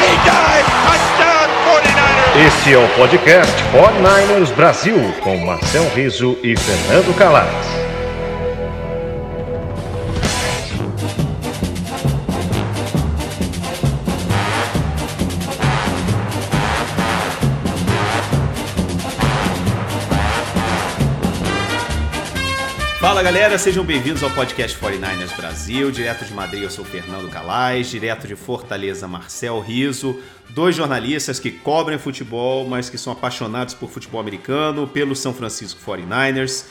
He dives, touchdown 49ers. Este é o podcast 49ers Brasil, com Marcel Riso e Fernando Calais. Fala galera, sejam bem-vindos ao podcast 49ers Brasil. Direto de Madrid eu sou Fernando Calais, direto de Fortaleza Marcel Riso, dois jornalistas que cobrem futebol, mas que são apaixonados por futebol americano, pelo São Francisco 49ers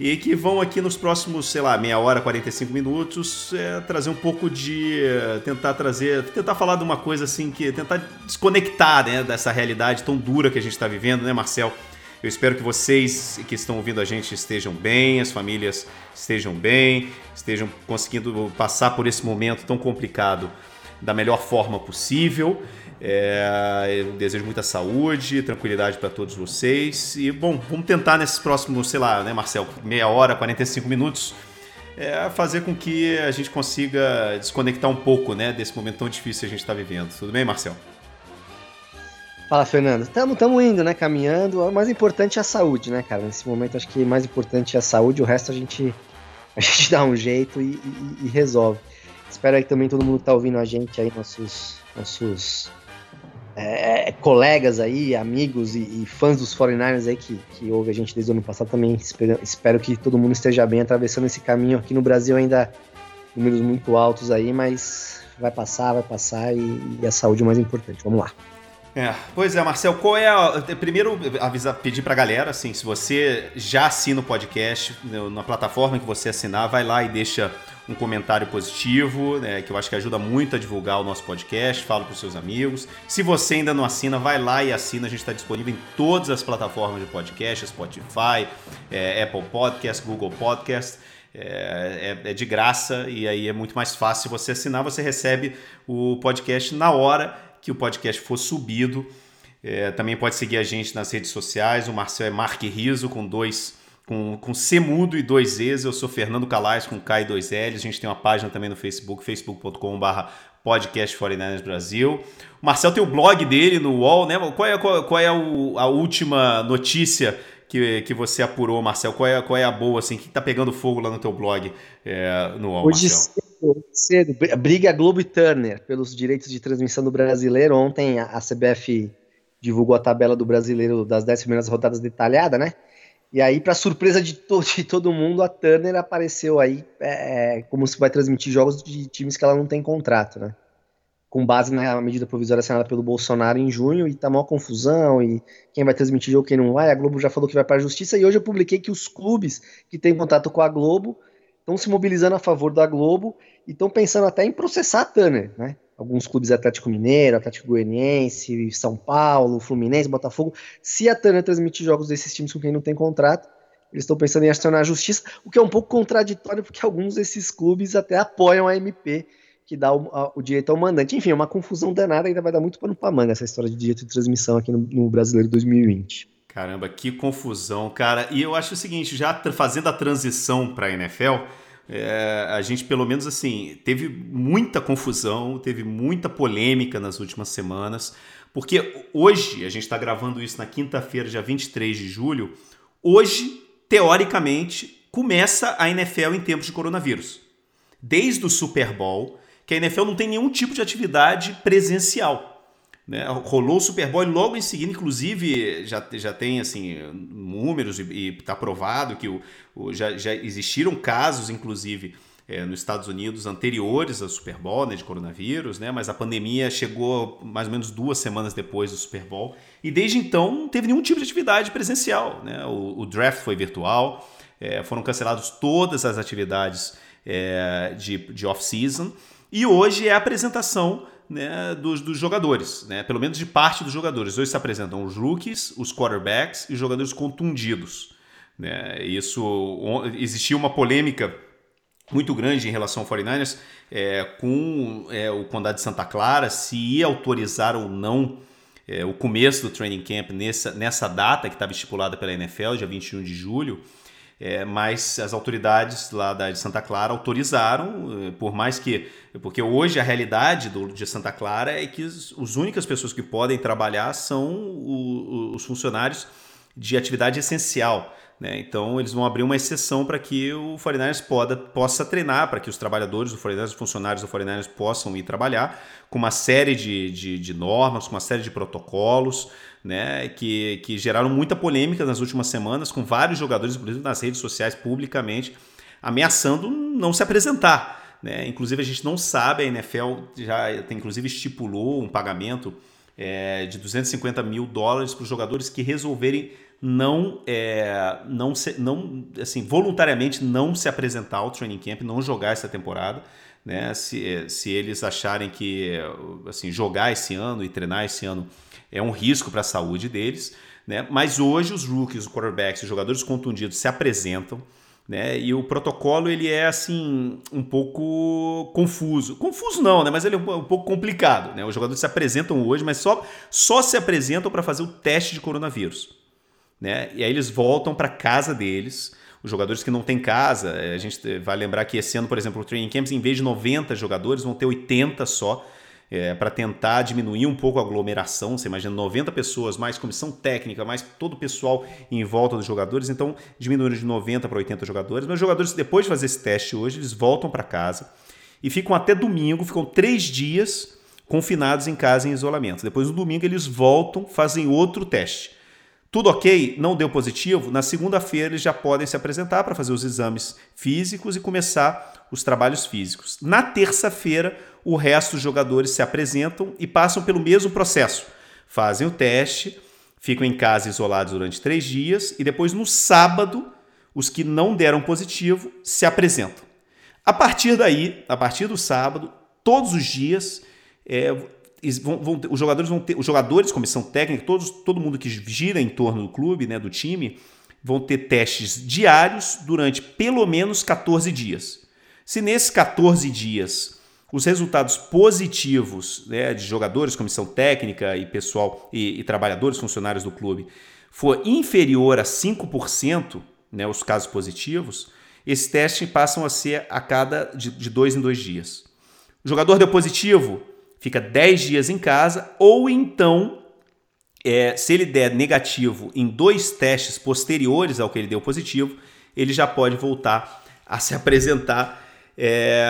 e que vão aqui nos próximos, sei lá, meia hora, 45 minutos, é, trazer um pouco de. tentar trazer. tentar falar de uma coisa assim que. tentar desconectar né, dessa realidade tão dura que a gente está vivendo, né, Marcel? Eu espero que vocês que estão ouvindo a gente estejam bem, as famílias estejam bem, estejam conseguindo passar por esse momento tão complicado da melhor forma possível. É, eu desejo muita saúde, tranquilidade para todos vocês. E, bom, vamos tentar nesses próximos, sei lá, né, Marcel, meia hora, 45 minutos, é, fazer com que a gente consiga desconectar um pouco né, desse momento tão difícil que a gente está vivendo. Tudo bem, Marcel? Fala, Fernando. Tamo, tamo indo, né? Caminhando. O mais importante é a saúde, né, cara? Nesse momento, acho que o mais importante é a saúde. O resto a gente, a gente dá um jeito e, e, e resolve. Espero aí também todo mundo que tá ouvindo a gente aí, nossos, nossos é, colegas aí, amigos e, e, fãs dos 49ers aí que, que ouve a gente desde o ano passado também. Espero, espero que todo mundo esteja bem atravessando esse caminho. Aqui no Brasil ainda números muito altos aí, mas vai passar, vai passar e, e a saúde é mais importante. Vamos lá. É, pois é, Marcel, qual é a. Primeiro, avisar, pedir pra galera, assim, se você já assina o podcast, na plataforma que você assinar, vai lá e deixa um comentário positivo, né, que eu acho que ajuda muito a divulgar o nosso podcast, fala pros seus amigos. Se você ainda não assina, vai lá e assina, a gente está disponível em todas as plataformas de podcast, Spotify, é, Apple Podcast, Google Podcast. É, é, é, de graça e aí é muito mais fácil você assinar, você recebe o podcast na hora que o podcast for subido. É, também pode seguir a gente nas redes sociais. O Marcel é Marque Riso com dois. Com, com C mudo e dois Z's. Eu sou Fernando Calais com K e dois L's. A gente tem uma página também no Facebook, facebook.com.br podcast 49ers Brasil. O Marcel tem o blog dele no UOL, né? Qual é, qual, qual é o, a última notícia que, que você apurou, Marcel? Qual é, qual é a boa, assim? O que tá pegando fogo lá no teu blog é, no UOL, Hoje Marcel? Cedo, briga Globo e Turner pelos direitos de transmissão do brasileiro. Ontem a, CBF divulgou a tabela do brasileiro das 10 primeiras rodadas detalhada, né? E aí, para surpresa de, to de, todo mundo, a Turner apareceu aí é, como se vai transmitir jogos de times que ela não tem contrato, né? Com base na medida provisória assinada pelo Bolsonaro em junho, e tá maior confusão, e quem vai transmitir jogo, quem não vai. A Globo já falou que vai para a justiça, e hoje eu publiquei que os clubes que têm contato com a Globo estão se mobilizando a favor da Globo e estão pensando até em processar a Turner, né? Alguns clubes Atlético Mineiro, Atlético Goianiense, São Paulo, Fluminense, Botafogo. Se a Turner transmitir jogos desses times com quem não tem contrato, eles estão pensando em acionar a justiça, o que é um pouco contraditório, porque alguns desses clubes até apoiam a MP, que dá o, a, o direito ao mandante. Enfim, é uma confusão danada, ainda vai dar muito pano para manga essa história de direito de transmissão aqui no, no Brasileiro 2020. Caramba, que confusão, cara. E eu acho o seguinte, já fazendo a transição para a NFL, é, a gente pelo menos assim teve muita confusão, teve muita polêmica nas últimas semanas, porque hoje, a gente está gravando isso na quinta-feira, dia 23 de julho, hoje, teoricamente, começa a NFL em tempos de coronavírus. Desde o Super Bowl, que a NFL não tem nenhum tipo de atividade presencial. Né? Rolou o Super Bowl e logo em seguida, inclusive, já, já tem assim, números e está provado que o, o, já, já existiram casos, inclusive, é, nos Estados Unidos anteriores ao Super Bowl, né, de coronavírus, né, mas a pandemia chegou mais ou menos duas semanas depois do Super Bowl e desde então não teve nenhum tipo de atividade presencial. Né, o, o draft foi virtual, é, foram canceladas todas as atividades é, de, de off-season e hoje é a apresentação né, dos, dos, jogadores, né, pelo menos de parte dos jogadores. Hoje se apresentam os rookies, os quarterbacks e jogadores contundidos. Né, isso existia uma polêmica muito grande em relação ao 49ers é, com é, o Condado de Santa Clara, se ia autorizar ou não é, o começo do training camp nessa, nessa data que estava estipulada pela NFL, dia 21 de julho, é, mas as autoridades lá da, de Santa Clara autorizaram, é, por mais que. Porque hoje a realidade do, de Santa Clara é que as únicas pessoas que podem trabalhar são o, os funcionários de atividade essencial. Né? Então eles vão abrir uma exceção para que o 49ers poda, possa treinar, para que os trabalhadores do 49ers, os funcionários do 49ers possam ir trabalhar com uma série de, de, de normas, com uma série de protocolos, né, que, que geraram muita polêmica nas últimas semanas, com vários jogadores, inclusive nas redes sociais, publicamente, ameaçando não se apresentar. Né? Inclusive, a gente não sabe, a NFL já inclusive estipulou um pagamento é, de 250 mil dólares para os jogadores que resolverem não, é, não, se, não assim, voluntariamente não se apresentar ao training camp, não jogar essa temporada. Né? Se, se eles acharem que assim, jogar esse ano e treinar esse ano é um risco para a saúde deles. Né? Mas hoje os rookies, os quarterbacks, os jogadores contundidos se apresentam. Né? E o protocolo ele é assim um pouco confuso. Confuso não, né? Mas ele é um, um pouco complicado. Né? Os jogadores se apresentam hoje, mas só, só se apresentam para fazer o teste de coronavírus né? E aí eles voltam para casa deles. Os jogadores que não têm casa, eh, a gente vai lembrar que esse ano, por exemplo, o Training Camps, em vez de 90 jogadores, vão ter 80 só, é, para tentar diminuir um pouco a aglomeração. Você imagina 90 pessoas, mais comissão técnica, mais todo o pessoal em volta dos jogadores, então diminuíram de 90 para 80 jogadores. Mas os jogadores, depois de fazer esse teste hoje, eles voltam para casa e ficam até domingo, ficam três dias confinados em casa em isolamento. Depois, no domingo, eles voltam, fazem outro teste. Tudo ok? Não deu positivo? Na segunda-feira eles já podem se apresentar para fazer os exames físicos e começar os trabalhos físicos. Na terça-feira, o resto dos jogadores se apresentam e passam pelo mesmo processo. Fazem o teste, ficam em casa isolados durante três dias e depois, no sábado, os que não deram positivo se apresentam. A partir daí, a partir do sábado, todos os dias, é, Vão, vão, os jogadores vão ter, os jogadores, comissão técnica, todos, todo mundo que gira em torno do clube, né, do time, vão ter testes diários durante pelo menos 14 dias. Se nesses 14 dias os resultados positivos né, de jogadores, comissão técnica e pessoal e, e trabalhadores, funcionários do clube, for inferior a 5%, né, os casos positivos, esses testes passam a ser a cada de, de dois em dois dias. O jogador deu positivo, fica 10 dias em casa, ou então, é, se ele der negativo em dois testes posteriores ao que ele deu positivo, ele já pode voltar a se apresentar. É,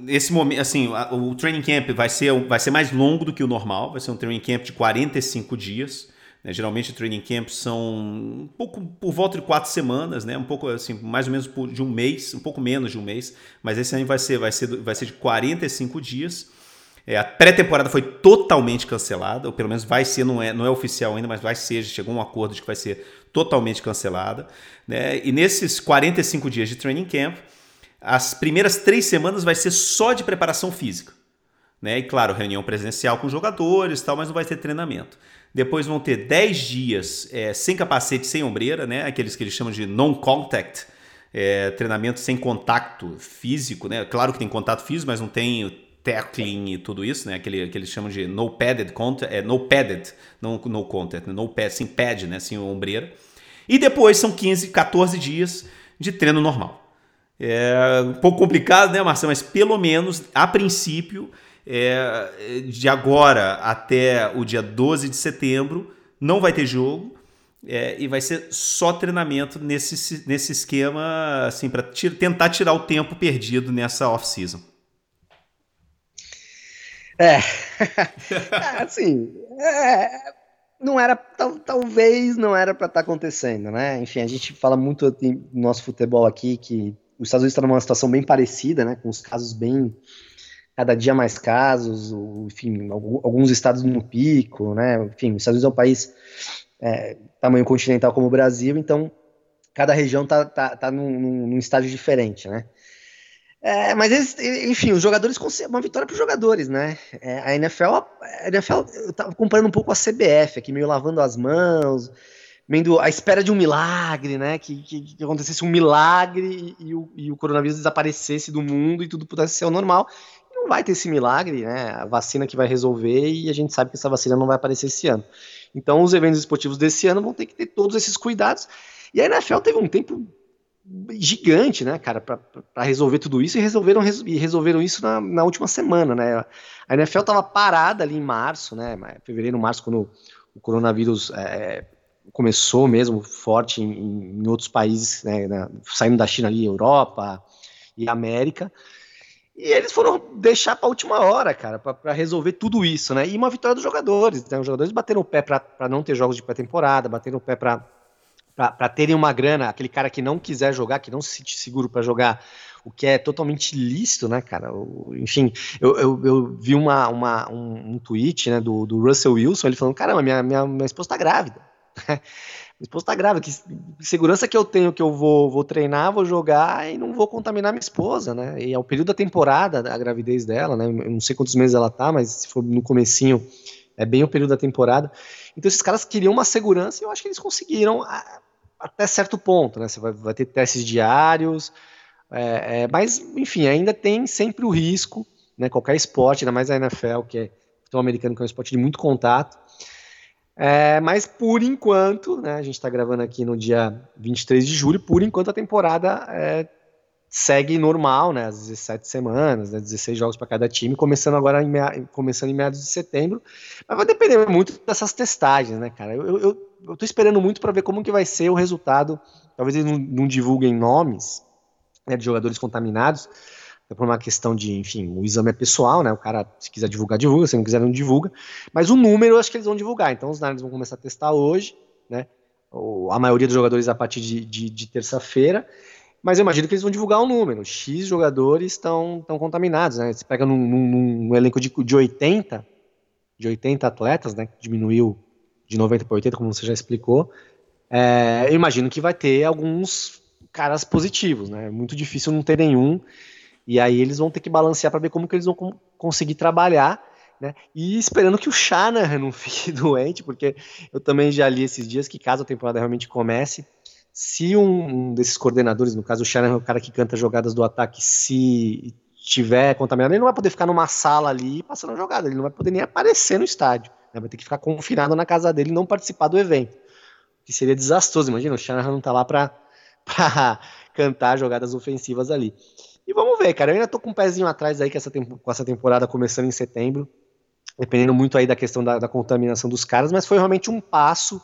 nesse momento, assim, o training camp vai ser, vai ser mais longo do que o normal, vai ser um training camp de 45 dias. Né? Geralmente, training camps são um pouco por volta de quatro semanas, né? um pouco assim, mais ou menos de um mês, um pouco menos de um mês, mas esse ano vai ser, vai ser, vai ser de 45 dias. É, a pré-temporada foi totalmente cancelada, ou pelo menos vai ser, não é, não é oficial ainda, mas vai ser, chegou um acordo de que vai ser totalmente cancelada. Né? E nesses 45 dias de training camp, as primeiras três semanas vai ser só de preparação física. Né? E claro, reunião presencial com jogadores tal, mas não vai ter treinamento. Depois vão ter 10 dias é, sem capacete, sem ombreira, né? aqueles que eles chamam de non-contact, é, treinamento sem contato físico. Né? Claro que tem contato físico, mas não tem tackling e tudo isso, né? Aquele que eles chamam de no padded content, é no padded, não no content, né? no pad, sem pad, né? Sem ombreira. E depois são 15, 14 dias de treino normal. É um pouco complicado, né, Marcelo? Mas pelo menos, a princípio, é, de agora até o dia 12 de setembro, não vai ter jogo. É, e vai ser só treinamento nesse, nesse esquema, assim, para tentar tirar o tempo perdido nessa off-season. É, é assim, é, não era, tal, talvez não era para estar tá acontecendo, né? Enfim, a gente fala muito no nosso futebol aqui que os Estados Unidos está numa situação bem parecida, né? Com os casos bem cada dia mais casos, enfim, alguns estados no pico, né? Enfim, os Estados Unidos é um país é, tamanho continental como o Brasil, então cada região tá, tá, tá num, num estágio diferente, né? É, mas eles, enfim, os jogadores uma vitória para os jogadores, né? É, a NFL, a NFL, eu tava comparando um pouco a CBF aqui, meio lavando as mãos, vendo a espera de um milagre, né? Que, que, que acontecesse um milagre e, e, o, e o coronavírus desaparecesse do mundo e tudo pudesse ser o normal não vai ter esse milagre, né? A vacina que vai resolver e a gente sabe que essa vacina não vai aparecer esse ano. Então, os eventos esportivos desse ano vão ter que ter todos esses cuidados. E a NFL teve um tempo gigante, né, cara, para resolver tudo isso e resolveram, e resolveram isso na, na última semana, né? A NFL estava parada ali em março, né? Fevereiro, março, quando o coronavírus é, começou mesmo forte em, em outros países, né, saindo da China ali, Europa e América. E eles foram deixar para a última hora, cara, para resolver tudo isso, né? E uma vitória dos jogadores. Né? Os jogadores bateram o pé para não ter jogos de pré-temporada, bateram o pé para terem uma grana. Aquele cara que não quiser jogar, que não se sente seguro para jogar, o que é totalmente lícito, né, cara? Enfim, eu, eu, eu, vi uma, uma, um, um tweet né, do, do Russell Wilson, ele falando: caramba, minha, minha, minha esposa tá grávida. Minha esposa tá grávida, que segurança que eu tenho que eu vou, vou treinar, vou jogar e não vou contaminar minha esposa, né? E é o período da temporada, a gravidez dela, né? Eu não sei quantos meses ela tá, mas se for no comecinho, é bem o período da temporada. Então esses caras queriam uma segurança e eu acho que eles conseguiram até certo ponto, né? Você vai, vai ter testes diários, é, é, mas enfim, ainda tem sempre o risco, né? Qualquer esporte, ainda mais a NFL, que é futebol americano, que é um esporte de muito contato, é, mas por enquanto, né, a gente está gravando aqui no dia 23 de julho, por enquanto a temporada é, segue normal, né, as 17 semanas, né, 16 jogos para cada time, começando agora em, começando em meados de setembro, mas vai depender muito dessas testagens, né, cara, eu, eu, eu tô esperando muito para ver como que vai ser o resultado, talvez eles não, não divulguem nomes né, de jogadores contaminados, é por uma questão de, enfim, o exame é pessoal, né? O cara, se quiser divulgar, divulga, se não quiser, não divulga. Mas o número eu acho que eles vão divulgar. Então os Niners vão começar a testar hoje, né? a maioria dos jogadores a partir de, de, de terça-feira. Mas eu imagino que eles vão divulgar um número. X jogadores estão contaminados, né? Você pega num, num, num, elenco de, de 80, de 80 atletas, né? Diminuiu de 90 para 80, como você já explicou. É, eu imagino que vai ter alguns caras positivos, né? É muito difícil não ter nenhum. E aí eles vão ter que balancear para ver como que eles vão conseguir trabalhar, né? E esperando que o Shanahan não fique doente, porque eu também já li esses dias que caso a temporada realmente comece, se um, desses coordenadores, no caso o Shanahan, o cara que canta jogadas do ataque, se tiver contaminado, ele não vai poder ficar numa sala ali passando a jogada, ele não vai poder nem aparecer no estádio, né? vai ter que ficar confinado na casa dele e não participar do evento, que seria desastroso, imagina, o Shanahan não tá lá para cantar jogadas ofensivas ali. E vamos ver, cara. Eu ainda tô com um pezinho atrás aí com essa, com essa temporada começando em setembro. Dependendo muito aí da questão da, da contaminação dos caras, mas foi realmente um passo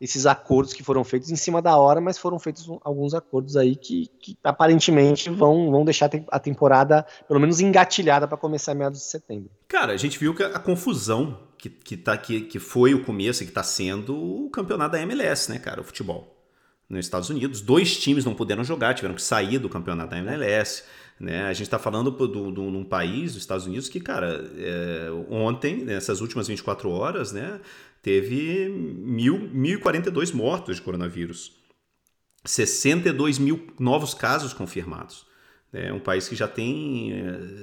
esses acordos que foram feitos em cima da hora, mas foram feitos alguns acordos aí que, que aparentemente vão, vão deixar a temporada pelo menos engatilhada para começar meados de setembro. Cara, a gente viu que a confusão que, que, tá, que, que foi o começo e que está sendo o campeonato da MLS, né, cara, o futebol. Nos Estados Unidos, dois times não puderam jogar, tiveram que sair do campeonato da MLS. Né? A gente está falando de um país, os Estados Unidos, que, cara, é, ontem, nessas últimas 24 horas, né, teve mil, 1.042 mortos de coronavírus. 62 mil novos casos confirmados. É um país que já tem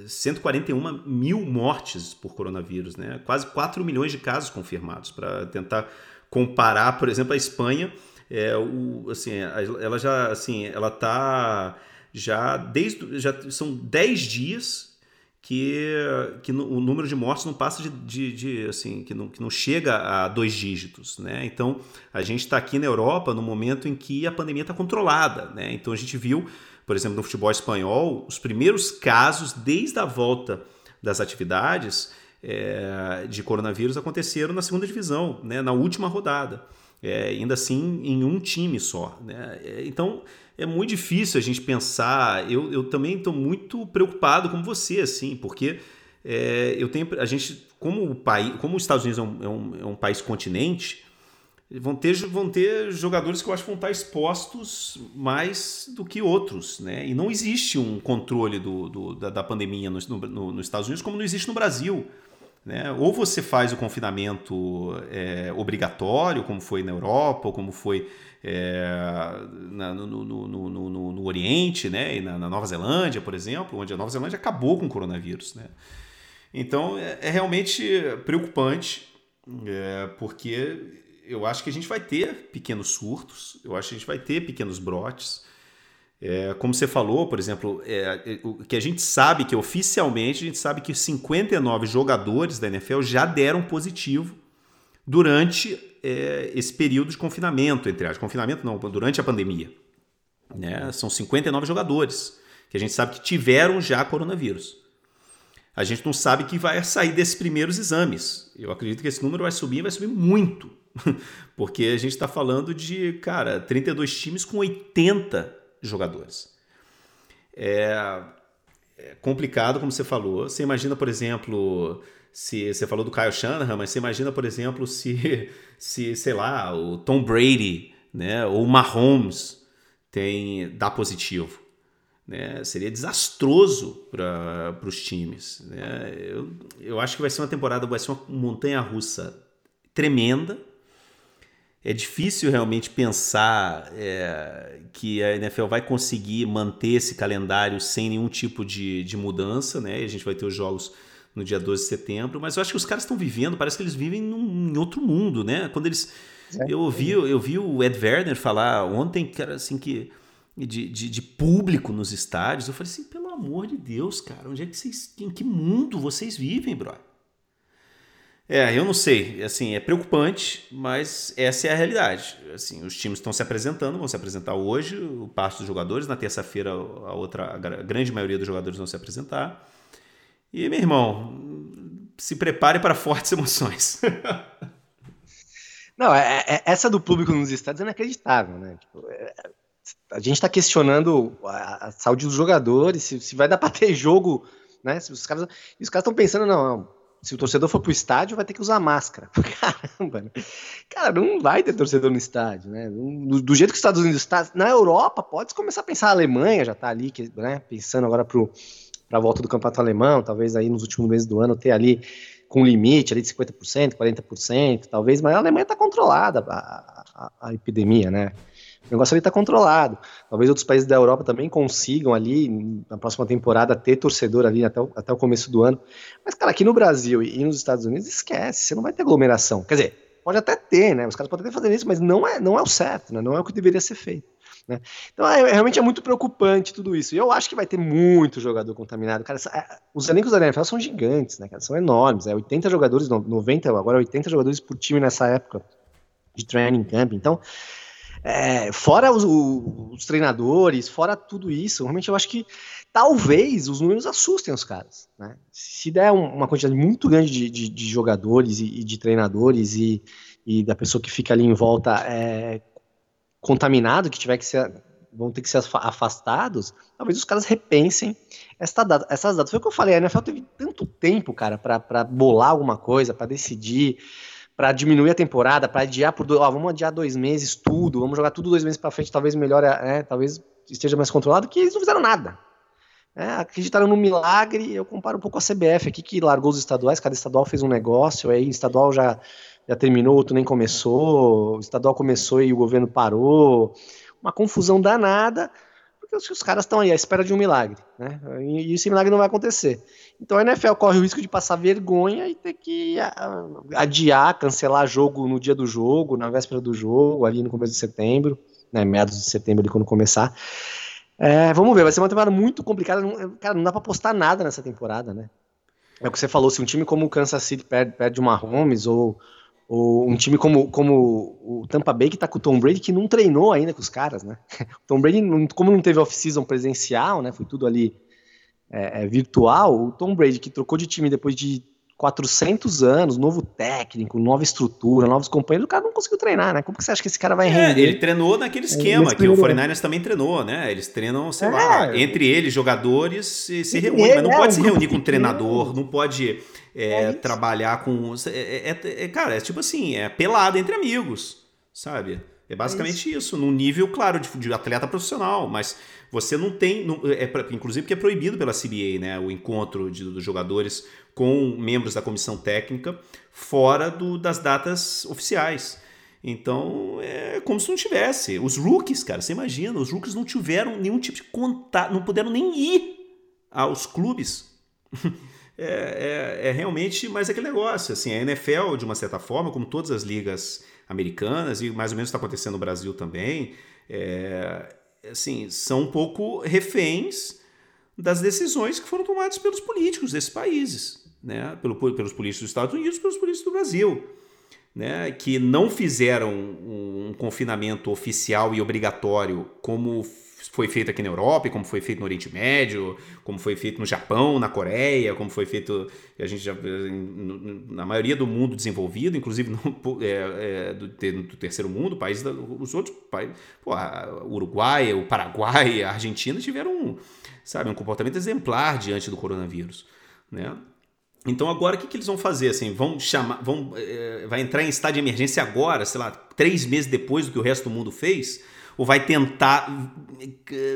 141 é, mil mortes por coronavírus, né? quase 4 milhões de casos confirmados. Para tentar comparar, por exemplo, a Espanha, é, o, assim, ela já assim, ela está já desde já são 10 dias que, que no, o número de mortes não passa de, de, de, assim que não, que não chega a dois dígitos, né? Então a gente está aqui na Europa no momento em que a pandemia está controlada, né? Então a gente viu, por exemplo, no futebol espanhol, os primeiros casos desde a volta das atividades é, de coronavírus aconteceram na segunda divisão, né? Na última rodada, é, ainda assim em um time só, né? É, então é muito difícil a gente pensar. Eu, eu também estou muito preocupado com você, assim, porque é, eu tenho a gente como o país, como os Estados Unidos é um, é um, é um país continente, vão ter, vão ter jogadores que eu acho que vão estar expostos mais do que outros, né? E não existe um controle do, do da, da, pandemia no, no, nos Estados Unidos como não existe no Brasil. Né? Ou você faz o confinamento é, obrigatório, como foi na Europa, ou como foi é, na, no, no, no, no, Oriente, né? e na, na, Nova Zelândia, por exemplo, onde a Nova Zelândia acabou com o coronavírus. Né? Então é, é realmente preocupante, é, porque eu acho que a gente vai ter pequenos surtos, eu acho que a gente vai ter pequenos brotes. É, como você falou, por exemplo, é, é o que a gente sabe que oficialmente a gente sabe que 59 jogadores da NFL já deram positivo durante é, esse período de confinamento, entre as confinamento não, durante a pandemia. Né? São 59 jogadores que a gente sabe que tiveram já coronavírus. A gente não sabe que vai sair desses primeiros exames. Eu acredito que esse número vai subir, vai subir muito. Porque a gente está falando de, cara, 32 times com 80 jogadores. É, é, complicado, como você falou. Você imagina, por exemplo, se você falou do Kyle Shanahan, mas você imagina, por exemplo, se, se sei lá, o Tom Brady né, ou o Mahomes tem, dá positivo. Né? Seria desastroso para os times. Né? Eu, eu acho que vai ser uma temporada, vai ser uma montanha russa tremenda é difícil realmente pensar é, que a NFL vai conseguir manter esse calendário sem nenhum tipo de, de mudança, né? E a gente vai ter os jogos no dia 12 de setembro, mas eu acho que os caras estão vivendo, parece que eles vivem num, em outro mundo, né? Quando eles. É. Eu ouvi, eu vi o Ed Werner falar ontem, cara, assim, que. De, de, de, público nos estádios, eu falei assim, pelo amor de Deus, cara, onde é que vocês. Em que mundo vocês vivem, brother? É, eu não sei. Assim, é preocupante, mas essa é a realidade. Assim, os times estão se apresentando, vão se apresentar hoje, o parte dos jogadores. Na terça-feira, a outra, a grande maioria dos jogadores vão se apresentar. E, meu irmão, se prepare para fortes emoções. não, é, é, essa do público nos estádios é inacreditável, né? Tipo, é, a gente está questionando a, a, saúde dos jogadores, se, se vai dar para ter jogo, né? Se os caras, os caras estão pensando, não, não se o torcedor for pro estádio, vai ter que usar máscara. Caramba, né? Cara, não vai ter torcedor no estádio, né? Do, do jeito que os Estados Unidos está, na Europa, pode começar a pensar, a Alemanha já tá ali, né? Pensando agora pro, pra volta do campeonato alemão, talvez aí nos últimos meses do ano ter ali com limite ali de 50%, 40%, talvez, mas a Alemanha tá controlada a, a, a epidemia, né? O negócio ali está controlado. Talvez outros países da Europa também consigam ali, na próxima temporada, ter torcedor ali até o, até o começo do ano. Mas, cara, aqui no Brasil e nos Estados Unidos, esquece, você não vai ter aglomeração. Quer dizer, pode até ter, né? Os caras podem até fazer isso, mas não é, não é o certo, né? Não é o que deveria ser feito. Né? Então, é, realmente é muito preocupante tudo isso. E eu acho que vai ter muito jogador contaminado. Cara, é, os elencos da NFL são gigantes, né, cara? São enormes. É 80 jogadores, 90, agora 80 jogadores por time nessa época de training camp. Então, é, fora os, os, treinadores, fora tudo isso, realmente eu acho que talvez os números assustem os caras. Né? Se der um, uma quantidade muito grande de, de, de jogadores e, e, de treinadores e, e, da pessoa que fica ali em volta é, contaminado, que tiver que ser vão ter que ser afastados, talvez os caras repensem essa data, essas datas. Foi o que eu falei, a NFL teve tanto tempo, cara, para bolar alguma coisa, para decidir para diminuir a temporada, para adiar por dois, ó, vamos adiar dois meses tudo, vamos jogar tudo dois meses para frente, talvez melhore, é, talvez esteja mais controlado, que eles não fizeram nada. É, acreditaram no milagre, eu comparo um pouco a CBF aqui, que largou os estaduais, cada estadual fez um negócio, aí estadual já, já terminou, outro nem começou, o estadual começou e o governo parou, uma confusão danada, porque os, caras estão aí à espera de um milagre, né? E, esse milagre não vai acontecer. Então a NFL corre o risco de passar vergonha e ter que adiar, cancelar jogo no dia do jogo, na véspera do jogo, ali no começo de setembro, né, meados de setembro ali quando começar. É, vamos ver, vai ser uma temporada muito complicada. Cara, não dá pra apostar nada nessa temporada, né? É o que você falou, se um time como o Kansas City perde, perde o Mahomes, ou, ou um time como, como o Tampa Bay, que tá com o Tom Brady, que não treinou ainda com os caras, né? O Tom Brady, como não teve off-season presencial, né? Foi tudo ali é, é, virtual, o Tom Brady, que trocou de time depois de 400 anos, novo técnico, nova estrutura, novos companheiros, o cara não conseguiu treinar, né? Como que você acha que esse cara vai é, render? Ele treinou naquele esquema que o 49ers também treinou, né? Eles treinam, sei é, lá, entre eles, jogadores, se, se reúnem, mas não é, pode se reunir com um treinador, não pode é, trabalhar com. É, cara, é tipo assim, é pelado entre amigos, sabe? É basicamente isso. isso, num nível, claro, de, de atleta profissional, mas você não tem, não, é, inclusive porque é proibido pela CBA, né, o encontro de, dos jogadores com membros da comissão técnica fora do, das datas oficiais. Então é como se não tivesse. Os rookies, cara, você imagina, os rookies não tiveram nenhum tipo de contato, não puderam nem ir aos clubes. é, é, é, realmente mais aquele negócio. Assim, a NFL, de uma certa forma, como todas as ligas americanas, e mais ou menos está acontecendo no Brasil também, é, assim, são um pouco reféns das decisões que foram tomadas pelos políticos desses países, né? Pelo, pelos políticos dos Estados Unidos, pelos políticos do Brasil, né? Que não fizeram um confinamento oficial e obrigatório como foi feito aqui na Europa, como foi feito no Oriente Médio, como foi feito no Japão, na Coreia, como foi feito a gente já, na maioria do mundo desenvolvido, inclusive no, é, é, do, do, terceiro mundo, países os outros países, pô, o Uruguai, o Paraguai, a Argentina tiveram, sabe, um comportamento exemplar diante do coronavírus, né? Então agora o que, que eles vão fazer? Assim, vão chamar, vão, é, vai entrar em estado de emergência agora, sei lá, três meses depois do que o resto do mundo fez? Ou vai tentar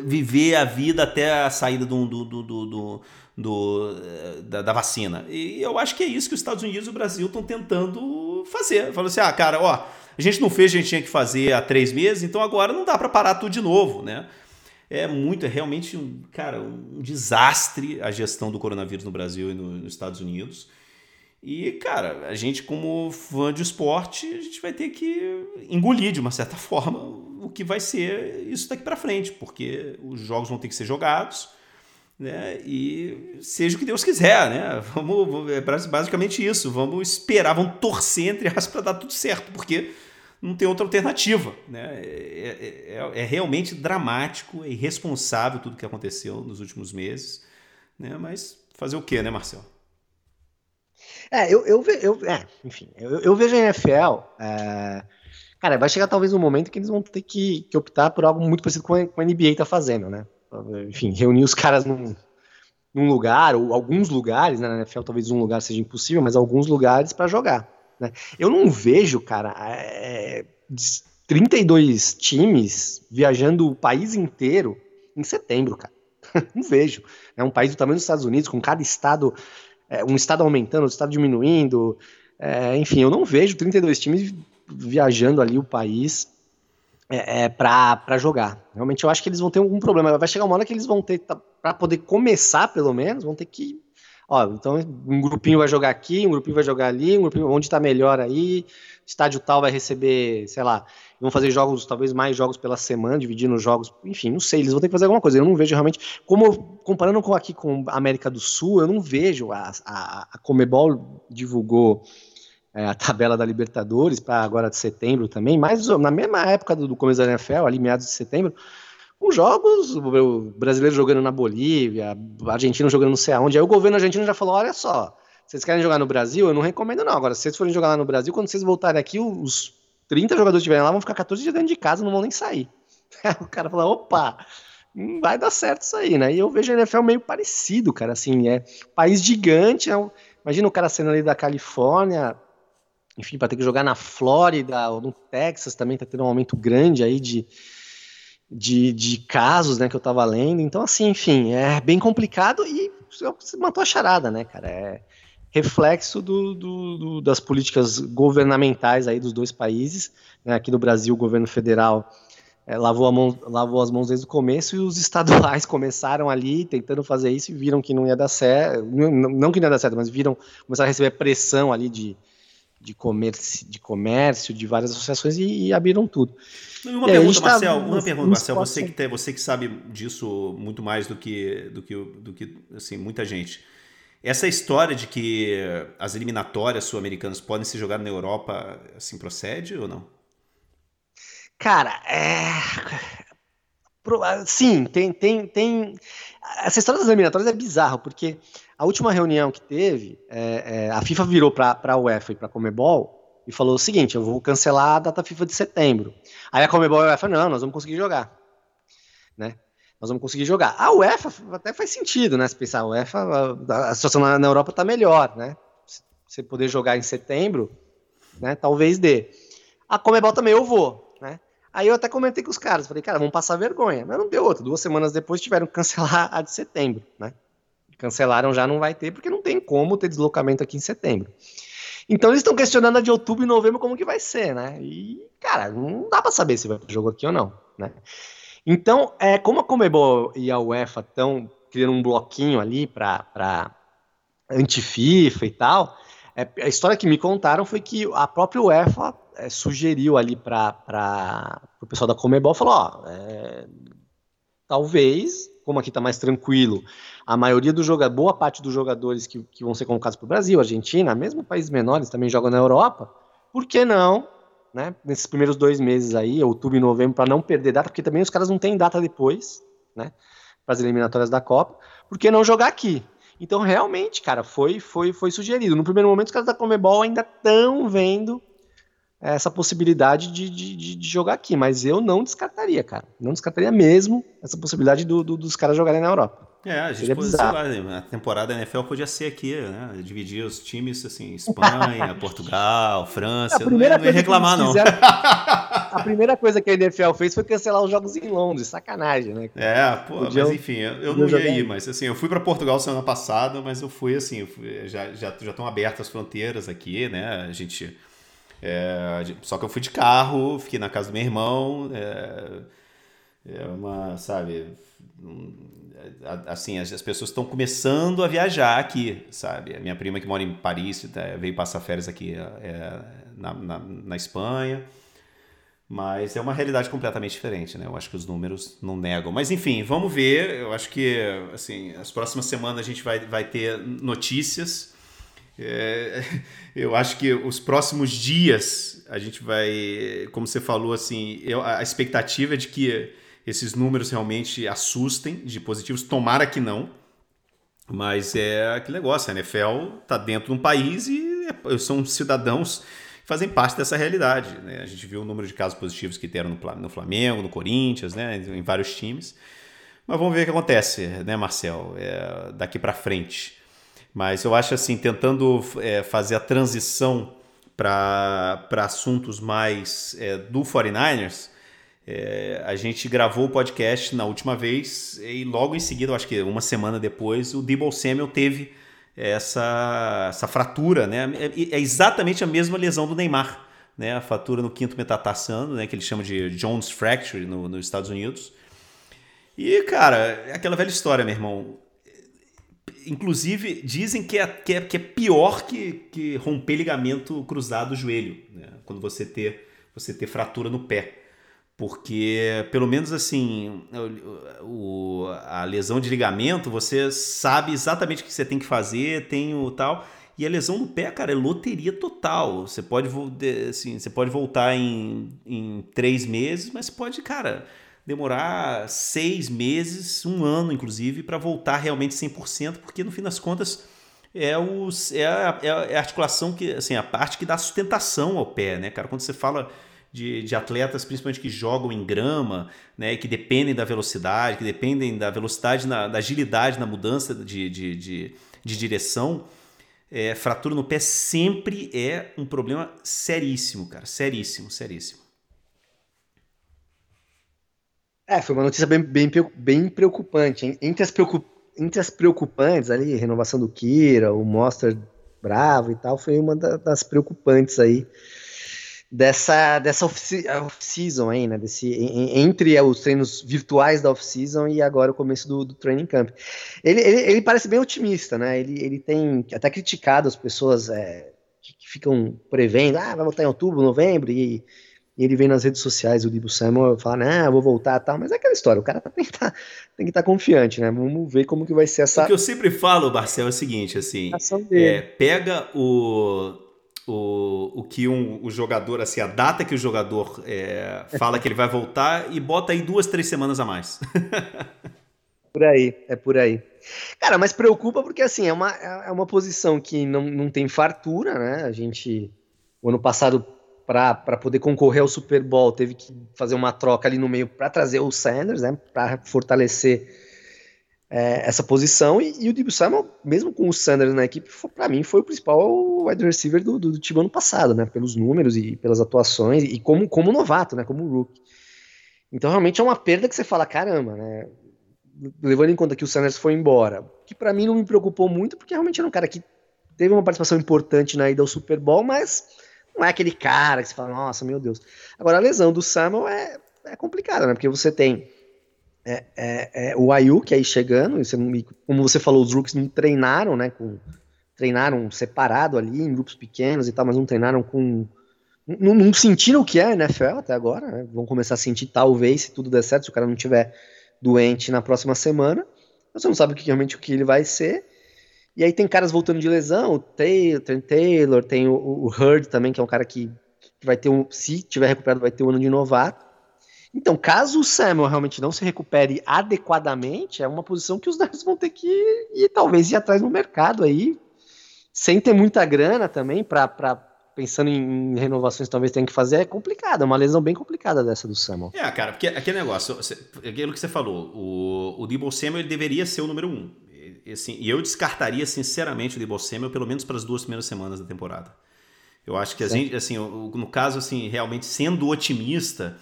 viver a vida até a saída do, do, do, do, do da, da, vacina. E eu acho que é isso que os Estados Unidos e o Brasil estão tentando fazer. Falou assim, ah, cara, ó, a gente não fez, a gente tinha que fazer há três meses, então agora não dá para parar tudo de novo, né? É muito, é realmente, um, cara, um desastre a gestão do coronavírus no Brasil e no, nos Estados Unidos. E, cara, a gente, como fã de esporte, a gente vai ter que engolir, de uma certa forma, o que vai ser isso daqui para frente, porque os jogos vão ter que ser jogados, né? E seja o que Deus quiser, né? Vamos, é basicamente isso. Vamos esperar, vamos torcer, entre aspas, para dar tudo certo, porque não tem outra alternativa, né? É, é, é, é realmente dramático, é irresponsável tudo que aconteceu nos últimos meses, né? Mas fazer o quê, né, Marcelo? É, eu, eu, eu é, enfim, eu, eu, vejo a NFL. É, cara, vai chegar talvez um momento que eles vão ter que, que optar por algo muito parecido com a, com a NBA tá fazendo, né? Enfim, reunir os caras num, num lugar, ou alguns lugares, né, na NFL talvez um lugar seja impossível, mas alguns lugares para jogar. Né? Eu não vejo, cara, é, 32 times viajando o país inteiro em setembro, cara. não vejo. É um país do tamanho dos Estados Unidos, com cada estado é, um estado aumentando, outro estado diminuindo. É, enfim, eu não vejo 32 times viajando ali o país é, é para jogar. Realmente eu acho que eles vão ter algum problema. Vai chegar uma hora que eles vão ter, para poder começar pelo menos, vão ter que. Ó, então um grupinho vai jogar aqui, um grupinho vai jogar ali, um grupinho onde está melhor aí, estádio tal vai receber, sei lá, vão fazer jogos, talvez mais jogos pela semana, dividindo os jogos, enfim, não sei, eles vão ter que fazer alguma coisa. Eu não vejo realmente, como comparando com aqui com a América do Sul, eu não vejo a, a, a Comebol divulgou é, a tabela da Libertadores para agora de setembro também, mas na mesma época do, do começo da NFL, ali meados de setembro, com jogos, o brasileiro jogando na Bolívia, argentino jogando não sei aonde, aí o governo argentino já falou, olha só, vocês querem jogar no Brasil? Eu não recomendo não, agora se vocês forem jogar lá no Brasil, quando vocês voltarem aqui, os 30 jogadores estiverem lá, vão ficar 14 dias dentro de casa, não vão nem sair. o cara fala, opa, vai dar certo isso aí, né? E eu vejo a NFL meio parecido, cara, assim, é país gigante, é um, imagina o cara sendo ali da Califórnia, enfim, para ter que jogar na Flórida ou no Texas também tá tendo um aumento grande aí de, de, de casos, né, que eu tava lendo, então assim, enfim, é bem complicado e você matou a charada, né, cara, é reflexo do, do, do, das políticas governamentais aí dos dois países. Né? Aqui no Brasil, o governo federal é, lavou, mão, lavou, as mãos desde o começo e os estaduais começaram ali tentando fazer isso e viram que não ia dar certo, não, não que não ia dar certo, mas viram, começaram a receber pressão ali de, de, comércio, de comércio, de várias associações e, e abriram tudo. Uma é, pergunta, tá Marcel, uma pergunta, Marcel, você que, tem, você que sabe disso muito mais do que, do que, do que assim, muita gente. Essa história de que as eliminatórias sul-americanas podem ser jogadas na Europa, assim, procede ou não? Cara, é... Sim, tem, tem, tem. Essa história das eliminatórias é bizarro, porque a última reunião que teve, é, é, a FIFA virou para a UEFA e para a Comebol e falou o seguinte: eu vou cancelar a data FIFA de setembro. Aí a Comebol e a UEFA, não, nós vamos conseguir jogar. Né? Nós vamos conseguir jogar. A UEFA até faz sentido, né? Se pensar, a UEFA, a, situação na, na Europa está melhor, né? Você poder jogar em setembro, né? Talvez dê. A Comebol também eu vou, né? Aí eu até comentei com os caras, falei, cara, vamos passar vergonha. Mas não deu outra. Duas semanas depois tiveram que cancelar a de setembro, né? Cancelaram já, não vai ter, porque não tem como ter deslocamento aqui em setembro. Então eles estão questionando a de outubro e novembro como que vai ser, né? E, cara, não dá para saber se vai ter jogo aqui ou não, né? Então, é, como a Comebol e a UEFA estão criando um bloquinho ali para anti-FIFA e tal, é, a história que me contaram foi que a própria UEFA é, sugeriu ali para o pessoal da Comebol, falou, ó, é, talvez, como aqui está mais tranquilo, a maioria dos jogadores, boa parte dos jogadores que, que vão ser convocados para o Brasil, Argentina, mesmo países menores também jogam na Europa, por que não, né, nesses primeiros dois meses aí, outubro e novembro, para não perder data, porque também os caras não têm data depois, né, para as eliminatórias da Copa, por que não jogar aqui? Então, realmente, cara, foi, foi, foi sugerido. No primeiro momento, os caras da Comebol ainda estão vendo essa possibilidade de, de, de, jogar aqui, mas eu não descartaria, cara. Não descartaria mesmo essa possibilidade do, do, dos caras jogarem na Europa. É, a gente pode, lá, a temporada da NFL podia ser aqui, né? Dividir os times assim, Espanha, Portugal, França. A primeira eu não, ia reclamar, não. Fizeram, a primeira coisa que a NFL fez foi cancelar os jogos em Londres, sacanagem, né? É, pô, Podiam, mas enfim, eu não ia ir, mas assim, eu fui para Portugal semana passada, mas eu fui assim, eu fui, já já já estão abertas as fronteiras aqui, né? A gente é, só que eu fui de carro, fiquei na casa do meu irmão. É, é uma, sabe. Assim, as, as pessoas estão começando a viajar aqui, sabe? A minha prima que mora em Paris tá, veio passar férias aqui é, na, na, na Espanha. Mas é uma realidade completamente diferente, né? Eu acho que os números não negam. Mas enfim, vamos ver. Eu acho que assim, as próximas semanas a gente vai, vai ter notícias é, eu acho que os próximos dias a gente vai, como você falou, assim, eu, a expectativa é de que esses números realmente assustem de positivos. Tomara que não, mas é aquele negócio: a NFL está dentro de um país e é, são cidadãos que fazem parte dessa realidade. Né? A gente viu o número de casos positivos que deram no Flamengo, no Corinthians, né? em vários times. Mas vamos ver o que acontece, né, Marcel, é, daqui para frente. Mas eu acho assim, tentando é, fazer a transição para assuntos mais é, do 49ers, é, a gente gravou o podcast na última vez e logo em seguida, acho que uma semana depois, o Debo Samuel teve essa, essa fratura, né? É, é exatamente a mesma lesão do Neymar, né? A fratura no quinto metatarsiano, né? Que ele chama de Jones Fracture no, nos Estados Unidos. E, cara, é aquela velha história, meu irmão inclusive, dizem que é, que é, que é pior que, que romper ligamento cruzado do joelho, né? quando você ter, você ter fratura no pé. Porque, pelo menos assim, o, a lesão de ligamento, você sabe exatamente o que você tem que fazer, tem o tal. E a lesão no pé, cara, é loteria total. Você pode, assim, você pode voltar em, em três meses, mas pode, cara, demorar seis meses, um ano inclusive, para voltar realmente 100%, porque no fim das contas é, os, é, a, é a articulação que, assim, a parte que dá sustentação ao pé, né, cara? Quando você fala de, de atletas, principalmente que jogam em grama, né, que dependem da velocidade, que dependem da velocidade, na, da agilidade na mudança de, de, de, de direção, é, fratura no pé sempre é um problema seríssimo, cara, seríssimo, seríssimo. É, foi uma notícia bem, bem, bem preocupante. Entre, as preocup... Entre as preocupantes ali, renovação do Kira, o Monster bravo e tal, foi uma das preocupantes aí dessa, dessa off-season aí, né? Desse, entre os treinos virtuais da off-season e agora o começo do, do training camp. Ele, ele, ele, parece bem otimista, né? Ele, ele tem até criticado as pessoas é, que, que, ficam prevendo, ah, vai voltar em outubro, novembro, e e ele vem nas redes sociais, o Dibu Samuel, fala, vou voltar tal, mas é aquela história, o cara tem que tá, estar tá confiante, né? Vamos ver como que vai ser essa. O que eu sempre falo, Marcel, é o seguinte, assim, é, pega o, o, o que um, o jogador, assim, a data que o jogador é, fala que ele vai voltar e bota aí duas, três semanas a mais. por aí, é por aí. Cara, mas preocupa porque, assim, é uma, é uma posição que não, não tem fartura, né? A gente, o ano passado, para poder concorrer ao Super Bowl, teve que fazer uma troca ali no meio para trazer o Sanders, né? Para fortalecer é, essa posição. E, e o Debo Samuel, mesmo com o Sanders na equipe, para mim foi o principal wide receiver do, do, do, time ano passado, né? Pelos números e pelas atuações e como, como novato, né? Como rookie. Então realmente é uma perda que você fala, caramba, né? Levando em conta que o Sanders foi embora, que para mim não me preocupou muito, porque realmente era um cara que teve uma participação importante na ida ao Super Bowl, mas não é aquele cara que você fala, nossa, meu Deus. Agora a lesão do Samuel é, é complicada, né? Porque você tem é, é, é, o Ayuk aí chegando, como você falou, os rookies não treinaram, né? Com, treinaram separado ali, em grupos pequenos e tal, mas não treinaram com. Não, não sentiram o que é a NFL até agora, né? Vão começar a sentir, talvez, se tudo der certo, se o cara não tiver doente na próxima semana. Você não sabe realmente o que ele vai ser. E aí tem caras voltando de lesão, o Taylor, tem, Taylor, tem o, o Hurd também, que é um cara que, que vai ter um. Se tiver recuperado, vai ter um ano de novato. Então, caso o Samuel realmente não se recupere adequadamente, é uma posição que os Niners vão ter que ir, talvez ir atrás no mercado aí, sem ter muita grana também, para pensando em renovações talvez tenha que fazer, é complicado, é uma lesão bem complicada dessa do Samuel. É, cara, porque aquele negócio, aquilo que você falou, o, o Debo Samuel ele deveria ser o número um. E, assim, e eu descartaria sinceramente o Debo Samuel pelo menos para as duas primeiras semanas da temporada. Eu acho que a gente, assim, no caso, assim, realmente sendo otimista,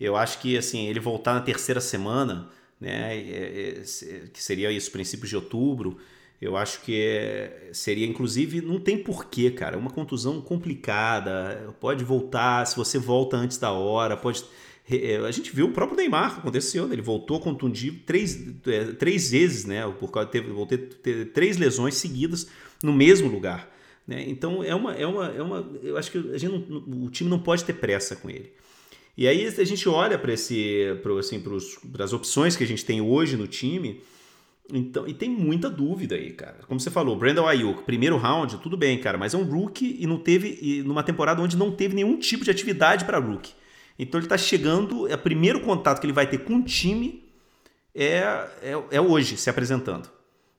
eu acho que assim ele voltar na terceira semana, né, é, é, que seria isso, princípios de outubro, eu acho que é, seria, inclusive, não tem porquê, cara. É uma contusão complicada. Pode voltar, se você volta antes da hora, pode. A gente viu o próprio Neymar aconteceu, né? ele voltou contundido três, três vezes, né? Por causa teve, voltou ter três lesões seguidas no mesmo lugar. Né? Então é uma, é uma, é uma. Eu acho que a gente não, o time não pode ter pressa com ele. E aí a gente olha para esse, pro, assim, para as opções que a gente tem hoje no time, então, e tem muita dúvida aí, cara. Como você falou, Brandon Ayuk, primeiro round, tudo bem, cara, mas é um rookie e não teve e numa temporada onde não teve nenhum tipo de atividade para rookie. Então ele está chegando, é o primeiro contato que ele vai ter com o time é, é, é hoje, se apresentando.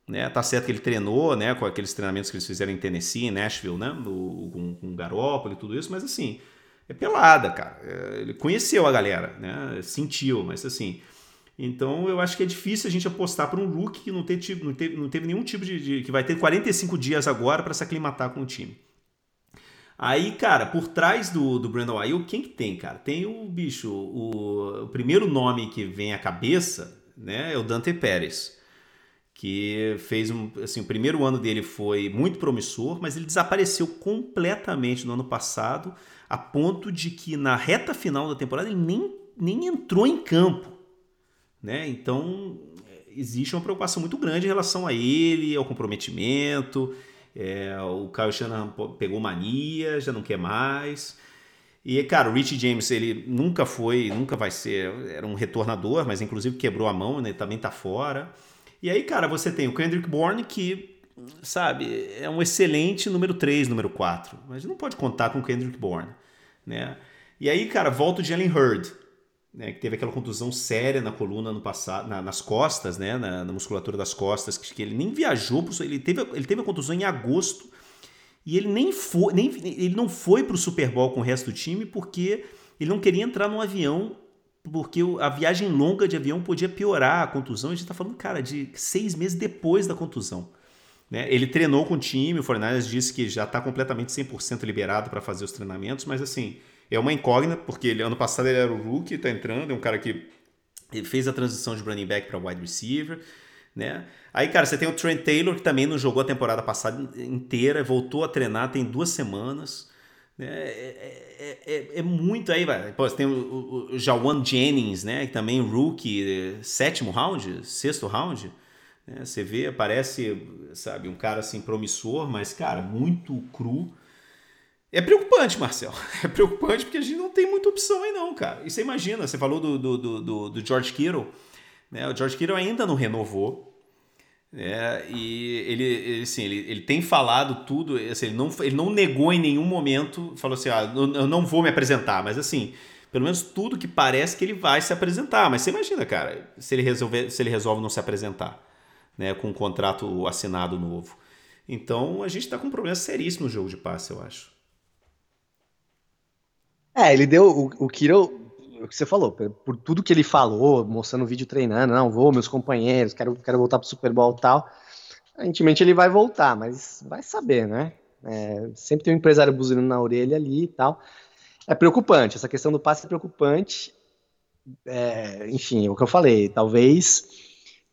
Né? Tá certo que ele treinou, né, com aqueles treinamentos que eles fizeram em Tennessee, em Nashville, né, do, com, com Garoppolo e tudo isso, mas assim, é pelada, cara. É, ele conheceu a galera, né? Sentiu, mas assim. Então eu acho que é difícil a gente apostar para um rookie que não teve, não teve, não teve nenhum tipo de, de, que vai ter 45 dias agora para se aclimatar com o time. Aí, cara, por trás do, do Brandon Ayuk, quem que tem, cara? Tem o bicho, o, o primeiro nome que vem à cabeça, né, é o Dante Pérez, que fez um, assim, o primeiro ano dele foi muito promissor, mas ele desapareceu completamente no ano passado a ponto de que na reta final da temporada ele nem, nem entrou em campo. Né? Então existe uma preocupação muito grande em relação a ele, ao comprometimento. É, o Kyle Shanahan pegou mania, já não quer mais. E, cara, o Richie James, ele nunca foi, nunca vai ser, era um retornador, mas inclusive quebrou a mão, né? Também tá fora. E aí, cara, você tem o Kendrick Bourne, que sabe, é um excelente número 3, número 4. Mas não pode contar com o Kendrick Bourne, né? E aí, cara, volta o Jalen Hurd, né, que teve aquela contusão séria na coluna no passado, na, nas costas, né, na, na, musculatura das costas, que, que ele nem viajou, pro, ele teve, ele teve a contusão em agosto e ele nem foi, nem, ele não foi para o Super Bowl com o resto do time porque ele não queria entrar num avião porque a viagem longa de avião podia piorar a contusão. A gente está falando, cara, de seis meses depois da contusão. Né? Ele treinou com o time, o Fornales disse que já está completamente 100% liberado para fazer os treinamentos, mas assim, é uma incógnita, porque ele, ano passado ele era o rookie, está entrando, é um cara que fez a transição de running back para wide receiver. Né? Aí, cara, você tem o Trent Taylor, que também não jogou a temporada passada inteira, voltou a treinar tem duas semanas. Né? É, é, é, é muito aí, vai. Pô, você tem o, o, o Jawan Jennings, né? Que também rookie, sétimo round, sexto round. Né? Você vê, parece, sabe, um cara assim promissor, mas, cara, muito cru. É preocupante, Marcel. É preocupante porque a gente não tem muita opção aí, não, cara. E você imagina, você falou do, do, do, do George Kittle. Né? O George Kittle ainda não renovou. É, e ele, ele, assim, ele, ele tem falado tudo, assim, ele, não, ele não negou em nenhum momento, falou assim, ah, eu não vou me apresentar, mas assim, pelo menos tudo que parece que ele vai se apresentar. Mas você imagina, cara, se ele, resolver, se ele resolve não se apresentar, né, com um contrato assinado novo. Então a gente está com um problema seríssimo no jogo de passe, eu acho. É, ele deu o, o Kiro, o que você falou, por, tudo que ele falou, mostrando o vídeo treinando, não, vou, meus companheiros, quero, quero voltar pro Super Bowl e tal. Aparentemente ele vai voltar, mas vai saber, né? É, sempre tem um empresário buzinando na orelha ali e tal. É preocupante, essa questão do passe é preocupante. É, enfim, é o que eu falei, talvez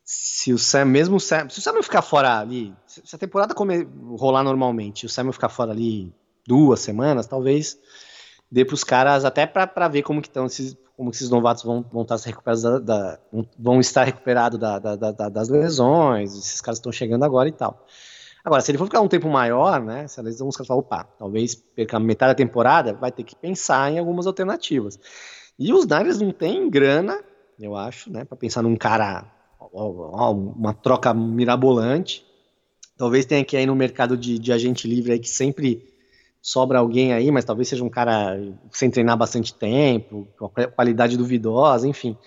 se o Sam, mesmo o Sam, se o Sam ficar fora ali, se a temporada rolar normalmente, o Sam ficar fora ali duas semanas, talvez dê para os caras até para ver como que estão esses, como que esses novatos vão, vão estar se recuperados da, da, vão estar recuperados da, da, das lesões, esses caras estão chegando agora e tal. Agora, se ele for ficar um tempo maior, né? Se a lesão, os caras falam, opa, talvez perca metade da temporada, vai ter que pensar em algumas alternativas. E os Niners não têm grana, eu acho, né? Para pensar num cara, uma troca mirabolante. Talvez tenha que ir no mercado de, de agente livre aí que sempre sobra alguém aí, mas talvez seja um cara sem treinar bastante tempo, com qualidade duvidosa, enfim.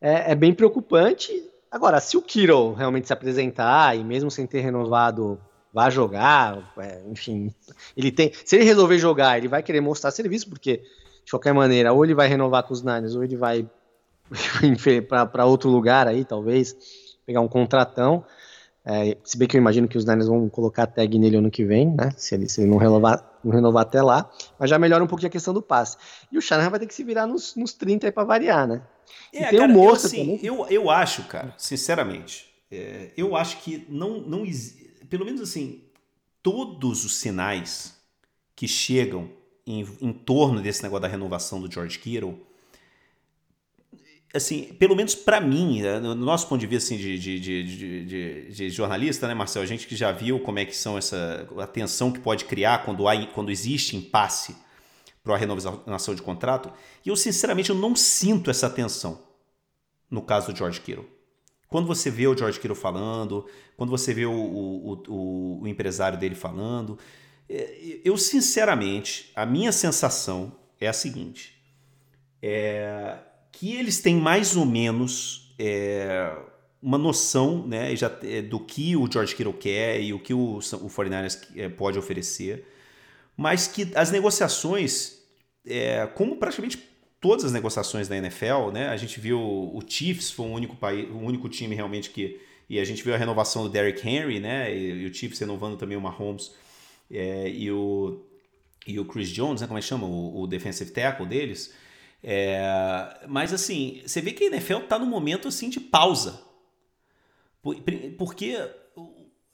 É, é, bem preocupante. Agora, se o Kiro realmente se apresentar e mesmo sem ter renovado vai jogar, é, enfim, ele tem. Se ele resolver jogar, ele vai querer mostrar serviço, porque de qualquer maneira, ou ele vai renovar com os Niners, ou ele vai para outro lugar aí, talvez, pegar um contratão. É, se bem que eu imagino que os Niners vão colocar a tag nele ano que vem, né? Se ele, se ele não, renovar, não renovar até lá. Mas já melhora um pouquinho a questão do passe. E o Shanahan vai ter que se virar nos, nos 30 aí pra variar, né? É, e tem cara, o Moça eu, assim, também. Eu, eu acho, cara, sinceramente, é, eu acho que não, não pelo menos assim, todos os sinais que chegam em, em torno desse negócio da renovação do George Kittle assim, pelo menos para mim, né, no nosso ponto de vista assim, de, de, de, de, jornalista, né, Marcel? A gente que já viu como é que são essa a tensão que pode criar quando, há, quando existe impasse para a renovação de contrato. E eu, sinceramente, eu não sinto essa tensão no caso do George Kittle. Quando você vê o George Kittle falando, quando você vê o, o, o, o empresário dele falando, é, eu, sinceramente, a minha sensação é a seguinte. É, que eles têm mais ou menos é, uma noção né, já, é, do que o George Kittle quer e o que o, o 49ers é, pode oferecer, mas que as negociações, é, como praticamente todas as negociações da NFL, né, a gente viu o Chiefs foi o único, país, o único time realmente que. E a gente viu a renovação do Derrick Henry, né? E, e o Chiefs renovando também o Mahomes é, e, o, e o Chris Jones, né, como é que chama? O, o defensive tackle deles. É, mas assim, você vê que a NFL está num momento assim de pausa. Porque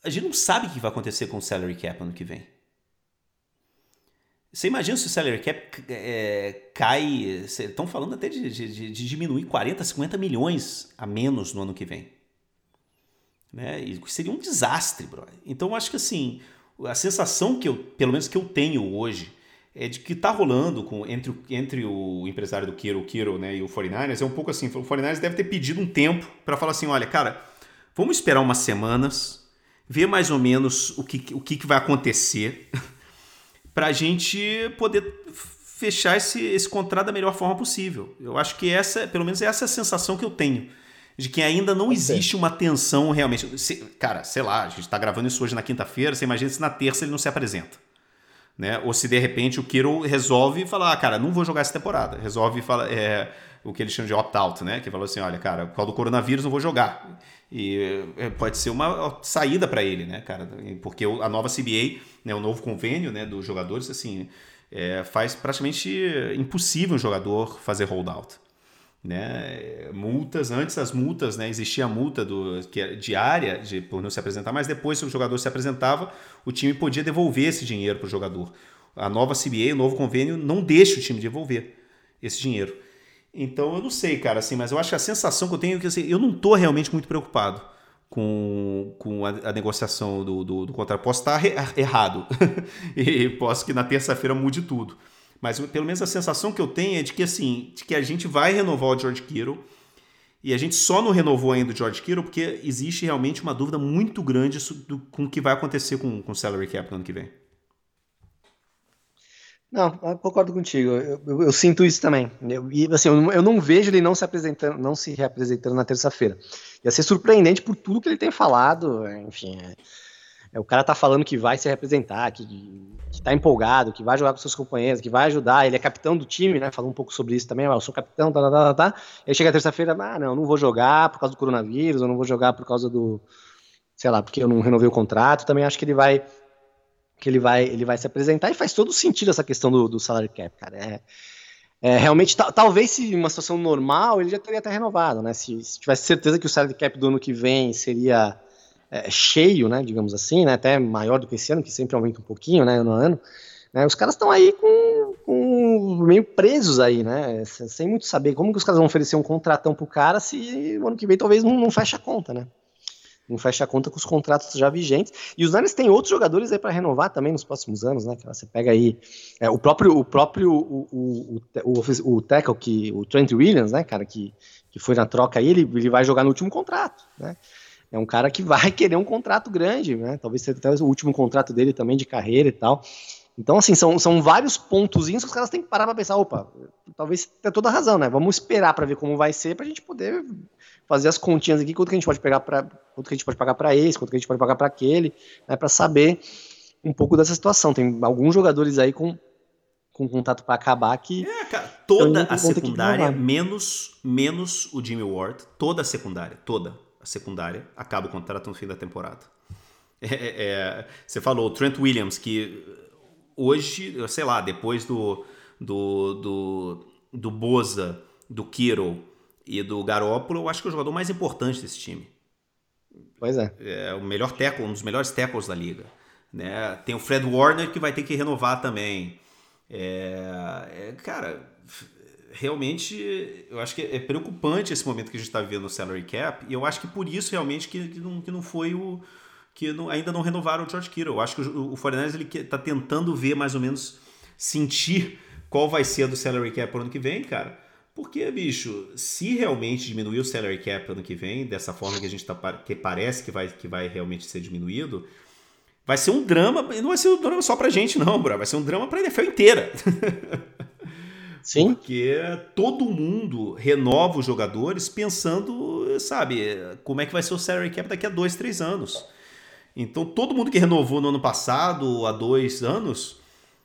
a gente não sabe o que vai acontecer com o salary cap ano que vem. Você imagina se o salary cap é, cai. Estão falando até de, de, de, diminuir 40, 50 milhões a menos no ano que vem. Né? E seria um desastre, bro. Então eu acho que assim, a sensação que eu, pelo menos que eu tenho hoje, é de que tá rolando com, entre, entre o empresário do Kiro, o Kiro né, e o 49ers, é um pouco assim, o 49ers deve ter pedido um tempo para falar assim, olha, cara, vamos esperar umas semanas, ver mais ou menos o que, o que, vai acontecer para a gente poder fechar esse, esse contrato da melhor forma possível. Eu acho que essa, pelo menos essa é a sensação que eu tenho. De que ainda não existe uma tensão realmente. Se, cara, sei lá, a gente está gravando isso hoje na quinta-feira, você imagina se na terça ele não se apresenta. Né? Ou se de repente o Kiro resolve falar, ah, cara, não vou jogar essa temporada. Resolve falar, é, o que eles chamam de opt-out, né? Que falou assim, olha, cara, por causa do coronavírus não vou jogar. E é, pode ser uma saída para ele, né, cara? Porque a nova CBA, né, o novo convênio né, dos jogadores, assim, é, faz praticamente impossível um jogador fazer holdout né, multas, antes das multas, né, existia a multa do, que era diária de, por não se apresentar, mas depois, se o jogador se apresentava, o time podia devolver esse dinheiro para o jogador. A nova CBA, o novo convênio, não deixa o time devolver esse dinheiro. Então, eu não sei, cara, assim, mas eu acho que a sensação que eu tenho é que assim, eu não estou realmente muito preocupado com, com a, a negociação do, do, do contrato. Posso estar errado e posso que na terça-feira mude tudo. Mas pelo menos a sensação que eu tenho é de que assim, de que a gente vai renovar o George Kittle. E a gente só não renovou ainda o George Kittle porque existe realmente uma dúvida muito grande do, com o que vai acontecer com, com o salary cap no ano que vem. Não, concordo contigo. Eu, eu, eu, sinto isso também. Eu, assim, eu, eu, não vejo ele não se apresentando, não se reapresentando na terça-feira. Ia ser surpreendente por tudo que ele tem falado. Enfim, é, o cara tá falando que vai se representar, que, que tá empolgado, que vai jogar com seus companheiros, que vai ajudar. Ele é capitão do time, né? Falou um pouco sobre isso também. Eu sou capitão, tá, tá, tá, tá. tá. E aí chega terça-feira, ah, não, não vou jogar por causa do coronavírus, eu não vou jogar por causa do, sei lá, porque eu não renovei o contrato. Também acho que ele vai que ele vai, ele vai se apresentar e faz todo sentido essa questão do, do salary cap, cara. É, é realmente, talvez se uma situação normal, ele já teria até renovado, né? Se, se tivesse certeza que o salary cap do ano que vem seria é, cheio, né, digamos assim, né, até maior do que esse ano, que sempre aumenta um pouquinho, né, no ano, né, os caras estão aí com, com, meio presos aí, né, sem muito saber como que os caras vão oferecer um contratão pro cara se o ano que vem talvez não, não feche a conta, né não fecha a conta com os contratos já vigentes. E os Niners têm outros jogadores aí para renovar também nos próximos anos, né? Você pega aí é, o próprio o próprio o, o, o, o tackle que o Trent Williams, né, cara, que, que foi na troca aí, ele, ele vai jogar no último contrato, né? É um cara que vai querer um contrato grande, né? Talvez seja até o último contrato dele também de carreira e tal. Então, assim, são, são vários pontozinhos que os caras têm que parar para pensar, opa, talvez tenha toda a razão, né? Vamos esperar para ver como vai ser para a gente poder fazer as continhas aqui, quanto que a gente pode pegar para quanto que a gente pode pagar para esse, quanto que a gente pode pagar para aquele, né, para saber um pouco dessa situação. Tem alguns jogadores aí com com contato para acabar que é, cara, toda a secundária menos menos o Jimmy Ward, toda a secundária, toda secundária acaba o contrato no fim da temporada. É, é, é você falou o Trent Williams que hoje, sei lá, depois do do do, do Boza, do Kiro e do Garópolo, eu acho que é o jogador mais importante desse time. Pois é. É o melhor tackle, um dos melhores tackles da liga. Né? Tem o Fred Warner que vai ter que renovar também. É, é, cara, realmente eu acho que é preocupante esse momento que a gente está vivendo no salary cap e eu acho que por isso realmente que, que, não, que não foi o que não, ainda não renovaram o George Kittle. Eu acho que o, o Foreigners ele está tentando ver mais ou menos sentir qual vai ser do salary cap para o ano que vem, cara. Porque, bicho, se realmente diminuir o salary cap ano que vem, dessa forma que a gente tá, que parece que vai, que vai realmente ser diminuído, vai ser um drama, não vai ser um drama só pra gente, não, bro. Vai ser um drama pra NFL inteira. Sim. Porque todo mundo renova os jogadores pensando, sabe, como é que vai ser o salary cap daqui a dois, três anos. Então, todo mundo que renovou no ano passado, há dois anos,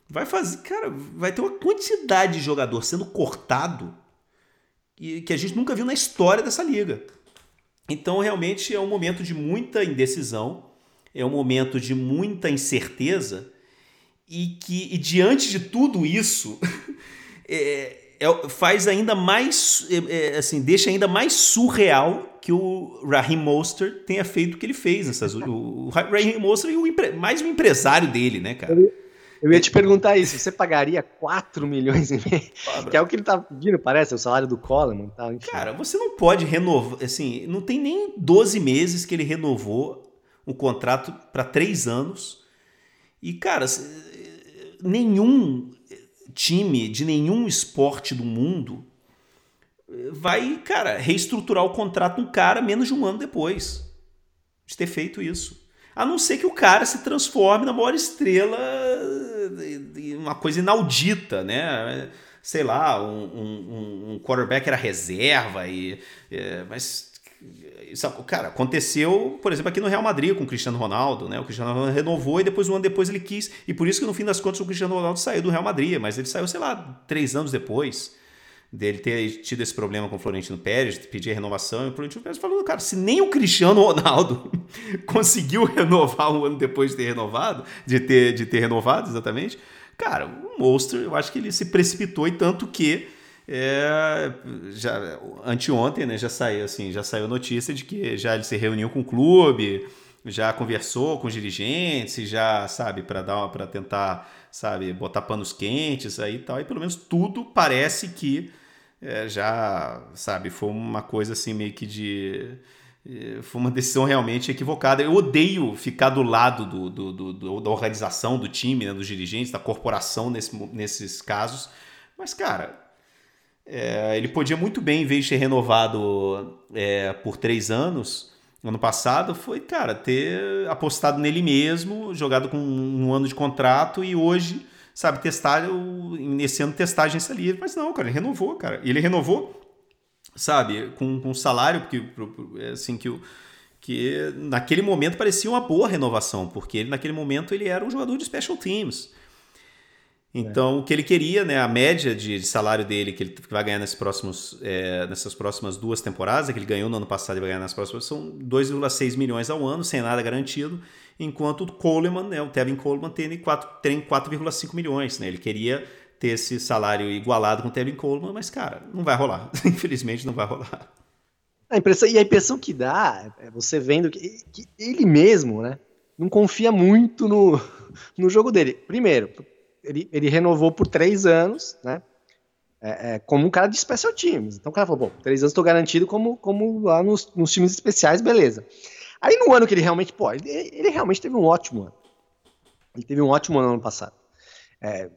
vai fazer, cara, vai ter uma quantidade de jogador sendo cortado que a gente nunca viu na história dessa liga. Então, realmente é um momento de muita indecisão, é um momento de muita incerteza e que, e diante de tudo isso, é, é, faz ainda mais, é, é, assim, deixa ainda mais surreal que o Raheem Mostert tenha feito o que ele fez nessas. O, o Raheem Mostert e o, mais um empresário dele, né, cara? Eu ia te perguntar isso, você pagaria 4 milhões e meio? Que é o que ele tá pedindo, parece, o salário do Coleman e tal. Enfim. Cara, você não pode renovar, assim, não tem nem 12 meses que ele renovou o contrato para 3 anos. E, cara, nenhum time de nenhum esporte do mundo vai, cara, reestruturar o contrato um cara menos de um ano depois de ter feito isso. A não ser que o cara se transforme na maior estrela, uma coisa inaudita, né? Sei lá, um, um, um quarterback era reserva, e, é, mas isso, cara, aconteceu, por exemplo, aqui no Real Madrid com o Cristiano Ronaldo, né? O Cristiano Ronaldo renovou e depois um ano depois ele quis. E por isso que no fim das contas o Cristiano Ronaldo saiu do Real Madrid, mas ele saiu, sei lá, três anos depois dele ter tido esse problema com o Florentino Pérez, pedir renovação, e o Florentino Pérez falou, cara, se nem o Cristiano Ronaldo conseguiu renovar um ano depois de ter renovado, de ter, de ter renovado exatamente, cara, o Monster, eu acho que ele se precipitou e tanto que é, já anteontem, né, já saiu assim, já saiu notícia de que já ele se reuniu com o clube, já conversou com os dirigentes, já sabe para dar para tentar, sabe, botar panos quentes aí e tal, e pelo menos tudo parece que é, já, sabe, foi uma coisa assim meio que de. É, foi uma decisão realmente equivocada. Eu odeio ficar do lado do, do, do, da organização, do time, né, dos dirigentes, da corporação nesse, nesses casos. Mas, cara, É, ele podia muito bem, em vez de ser renovado é, por três anos, ano passado, foi, cara, ter apostado nele mesmo, jogado com um ano de contrato e hoje, sabe, testar, nesse ano testar a agência livre. Mas não, cara, ele renovou, cara. Ele renovou, sabe, com, com salário, porque, assim, que o que naquele momento parecia uma boa renovação, porque ele naquele momento ele era um jogador de special teams. Então, é. o que ele queria, né, a média de, de salário dele que ele vai ganhar nesses próximos, é, nessas próximas duas temporadas, que ele ganhou no ano passado e vai ganhar nas próximas, são 2,6 milhões ao ano, sem nada garantido, enquanto o Coleman, né, o Tevin Coleman, tem 4,5 milhões. Né, ele queria ter esse salário igualado com o Tevin Coleman, mas, cara, não vai rolar. Infelizmente, não vai rolar. A impressão, e a impressão que dá é você vendo que, que ele mesmo, né, não confia muito no, no jogo dele. Primeiro, ele, ele renovou por três anos, né? É, é, como um cara de special teams. Então o cara falou, bom, três anos estou garantido como, como lá nos, nos, times especiais, beleza. Aí no ano que ele realmente, pô, ele, ele, realmente teve um ótimo ano. Ele teve um ótimo ano no ano passado. É,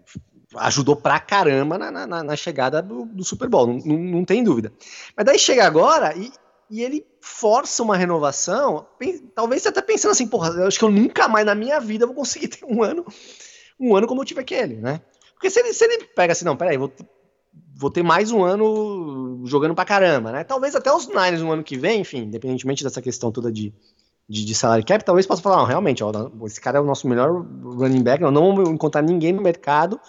ajudou pra caramba na, na, na chegada do, do, Super Bowl, não, não, não, tem dúvida. Mas daí chega agora e, e ele força uma renovação, talvez até pensando assim, porra, eu acho que eu nunca mais na minha vida vou conseguir ter um ano um ano como eu tive aquele, né? Porque se ele, se ele pega assim, não, peraí, vou, vou ter mais um ano jogando pra caramba, né? Talvez até os Niners no ano que vem, enfim, independentemente dessa questão toda de, de, de salário cap, talvez possa falar, não, realmente, ó, esse cara é o nosso melhor running back, nós não vamos encontrar ninguém no mercado,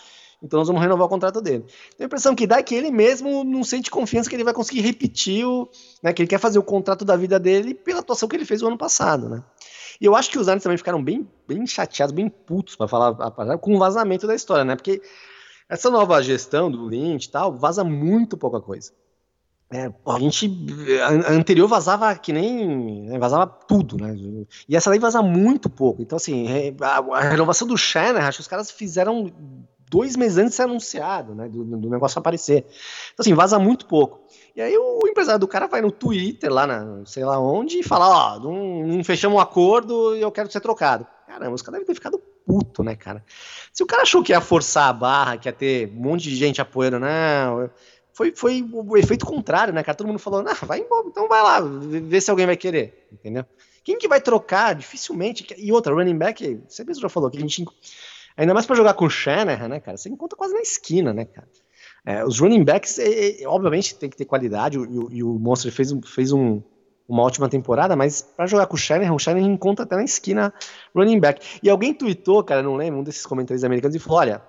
então nós vamos renovar o contrato dele. Então a impressão que dá é que ele mesmo não sente confiança que ele vai conseguir repetir o, né, que ele quer fazer o contrato da vida dele pela atuação que ele fez o ano passado, né? E eu acho que os Niners também ficaram bem, bem chateados, bem putos, para falar com o vazamento da história, né? Porque essa nova gestão do Lynch e tal vaza muito pouca coisa. É, a gente a anterior vazava que nem né, vazava tudo, né? E essa daí vaza muito pouco. Então, assim, a, a renovação do Shannon, acho que os caras fizeram dois meses antes de ser anunciado, né? Do, do negócio aparecer. Então, assim, vaza muito pouco. E aí o empresário do cara vai no Twitter, lá na sei lá onde, e fala, ó, não, não fechamos um acordo e eu quero ser trocado. Caramba, os caras devem ter ficado puto, né, cara? Se o cara achou que ia forçar a barra, que ia ter um monte de gente apoiando, não. Foi, foi o efeito contrário, né, cara? Todo mundo falou, não, vai embora, então vai lá, vê se alguém vai querer, entendeu? Quem que vai trocar? Dificilmente. E outra, running back, você mesmo já falou que a gente. Ainda mais para jogar com o Shanahan, né, cara? Você encontra quase na esquina, né, cara? É, os running backs, é, é, obviamente, tem que ter qualidade, e, e o Monster fez, fez um, uma ótima temporada, mas para jogar com o Shanahan, o Shanahan encontra até na esquina running back. E alguém tweetou, cara, não lembro, um desses comentários americanos, e falou: olha,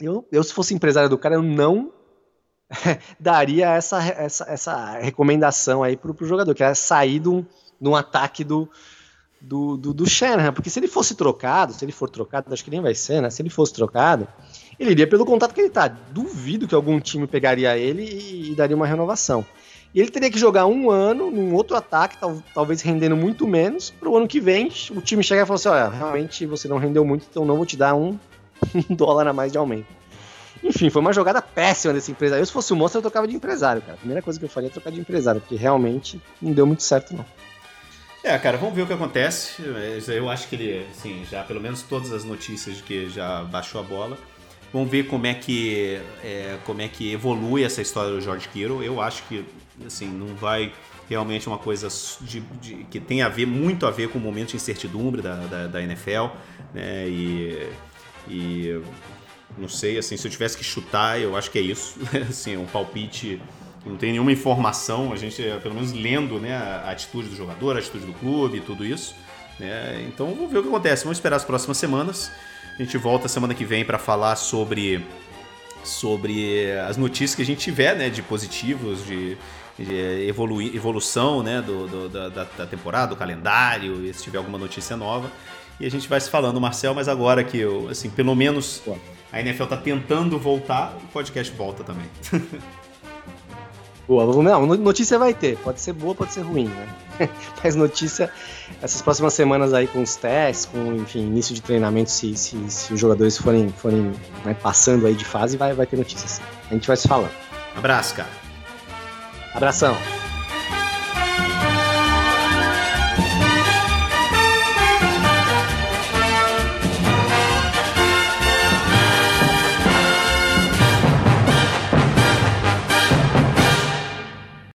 eu, eu se fosse empresário do cara, eu não daria essa, essa, essa recomendação aí pro, pro jogador, que é sair de um ataque do, do, do, do Shanahan, porque se ele fosse trocado, se ele for trocado, acho que nem vai ser, né? Se ele fosse trocado, ele iria pelo contato que ele tá. Duvido que algum time pegaria ele e, e daria uma renovação. E ele teria que jogar um ano num outro ataque, tal, talvez rendendo muito menos, para o ano que vem o time chegar e falar assim: olha, realmente você não rendeu muito, então não vou te dar um, um dólar a mais de aumento. Enfim, foi uma jogada péssima desse empresário. Eu, se fosse o monstro, eu trocava de empresário, cara. A primeira coisa que eu faria é trocar de empresário, porque realmente não deu muito certo, não. É, cara, vamos ver o que acontece. Eu acho que ele, assim, já pelo menos todas as notícias de que já baixou a bola. Vamos ver como é que é, como é que evolui essa história do George Kittle. Eu acho que assim não vai realmente uma coisa de, de, que tem a ver muito a ver com o momento de incertidumbre da, da, da NFL, né? E, e não sei, assim, se eu tivesse que chutar, eu acho que é isso. assim, um palpite não tem nenhuma informação, a gente, pelo menos lendo né, a atitude do jogador, a atitude do clube, tudo isso. Né? Então vamos ver o que acontece. Vamos esperar as próximas semanas. A gente volta semana que vem para falar sobre, sobre as notícias que a gente tiver, né, de positivos, de, de evoluir, evolução, né, do, do da, da, temporada, do calendário, e se tiver alguma notícia nova. E a gente vai se falando, Marcel, mas agora que eu, assim, pelo menos a NFL tá tentando voltar, o podcast volta também. Boa, não, notícia vai ter. Pode ser boa, pode ser ruim, né? Mas notícia, essas próximas semanas aí com os testes, com, enfim, início de treinamento, se, se, se os jogadores forem, forem né, passando aí de fase, vai, vai ter notícias. A gente vai se falando. Abraço, cara. Abração.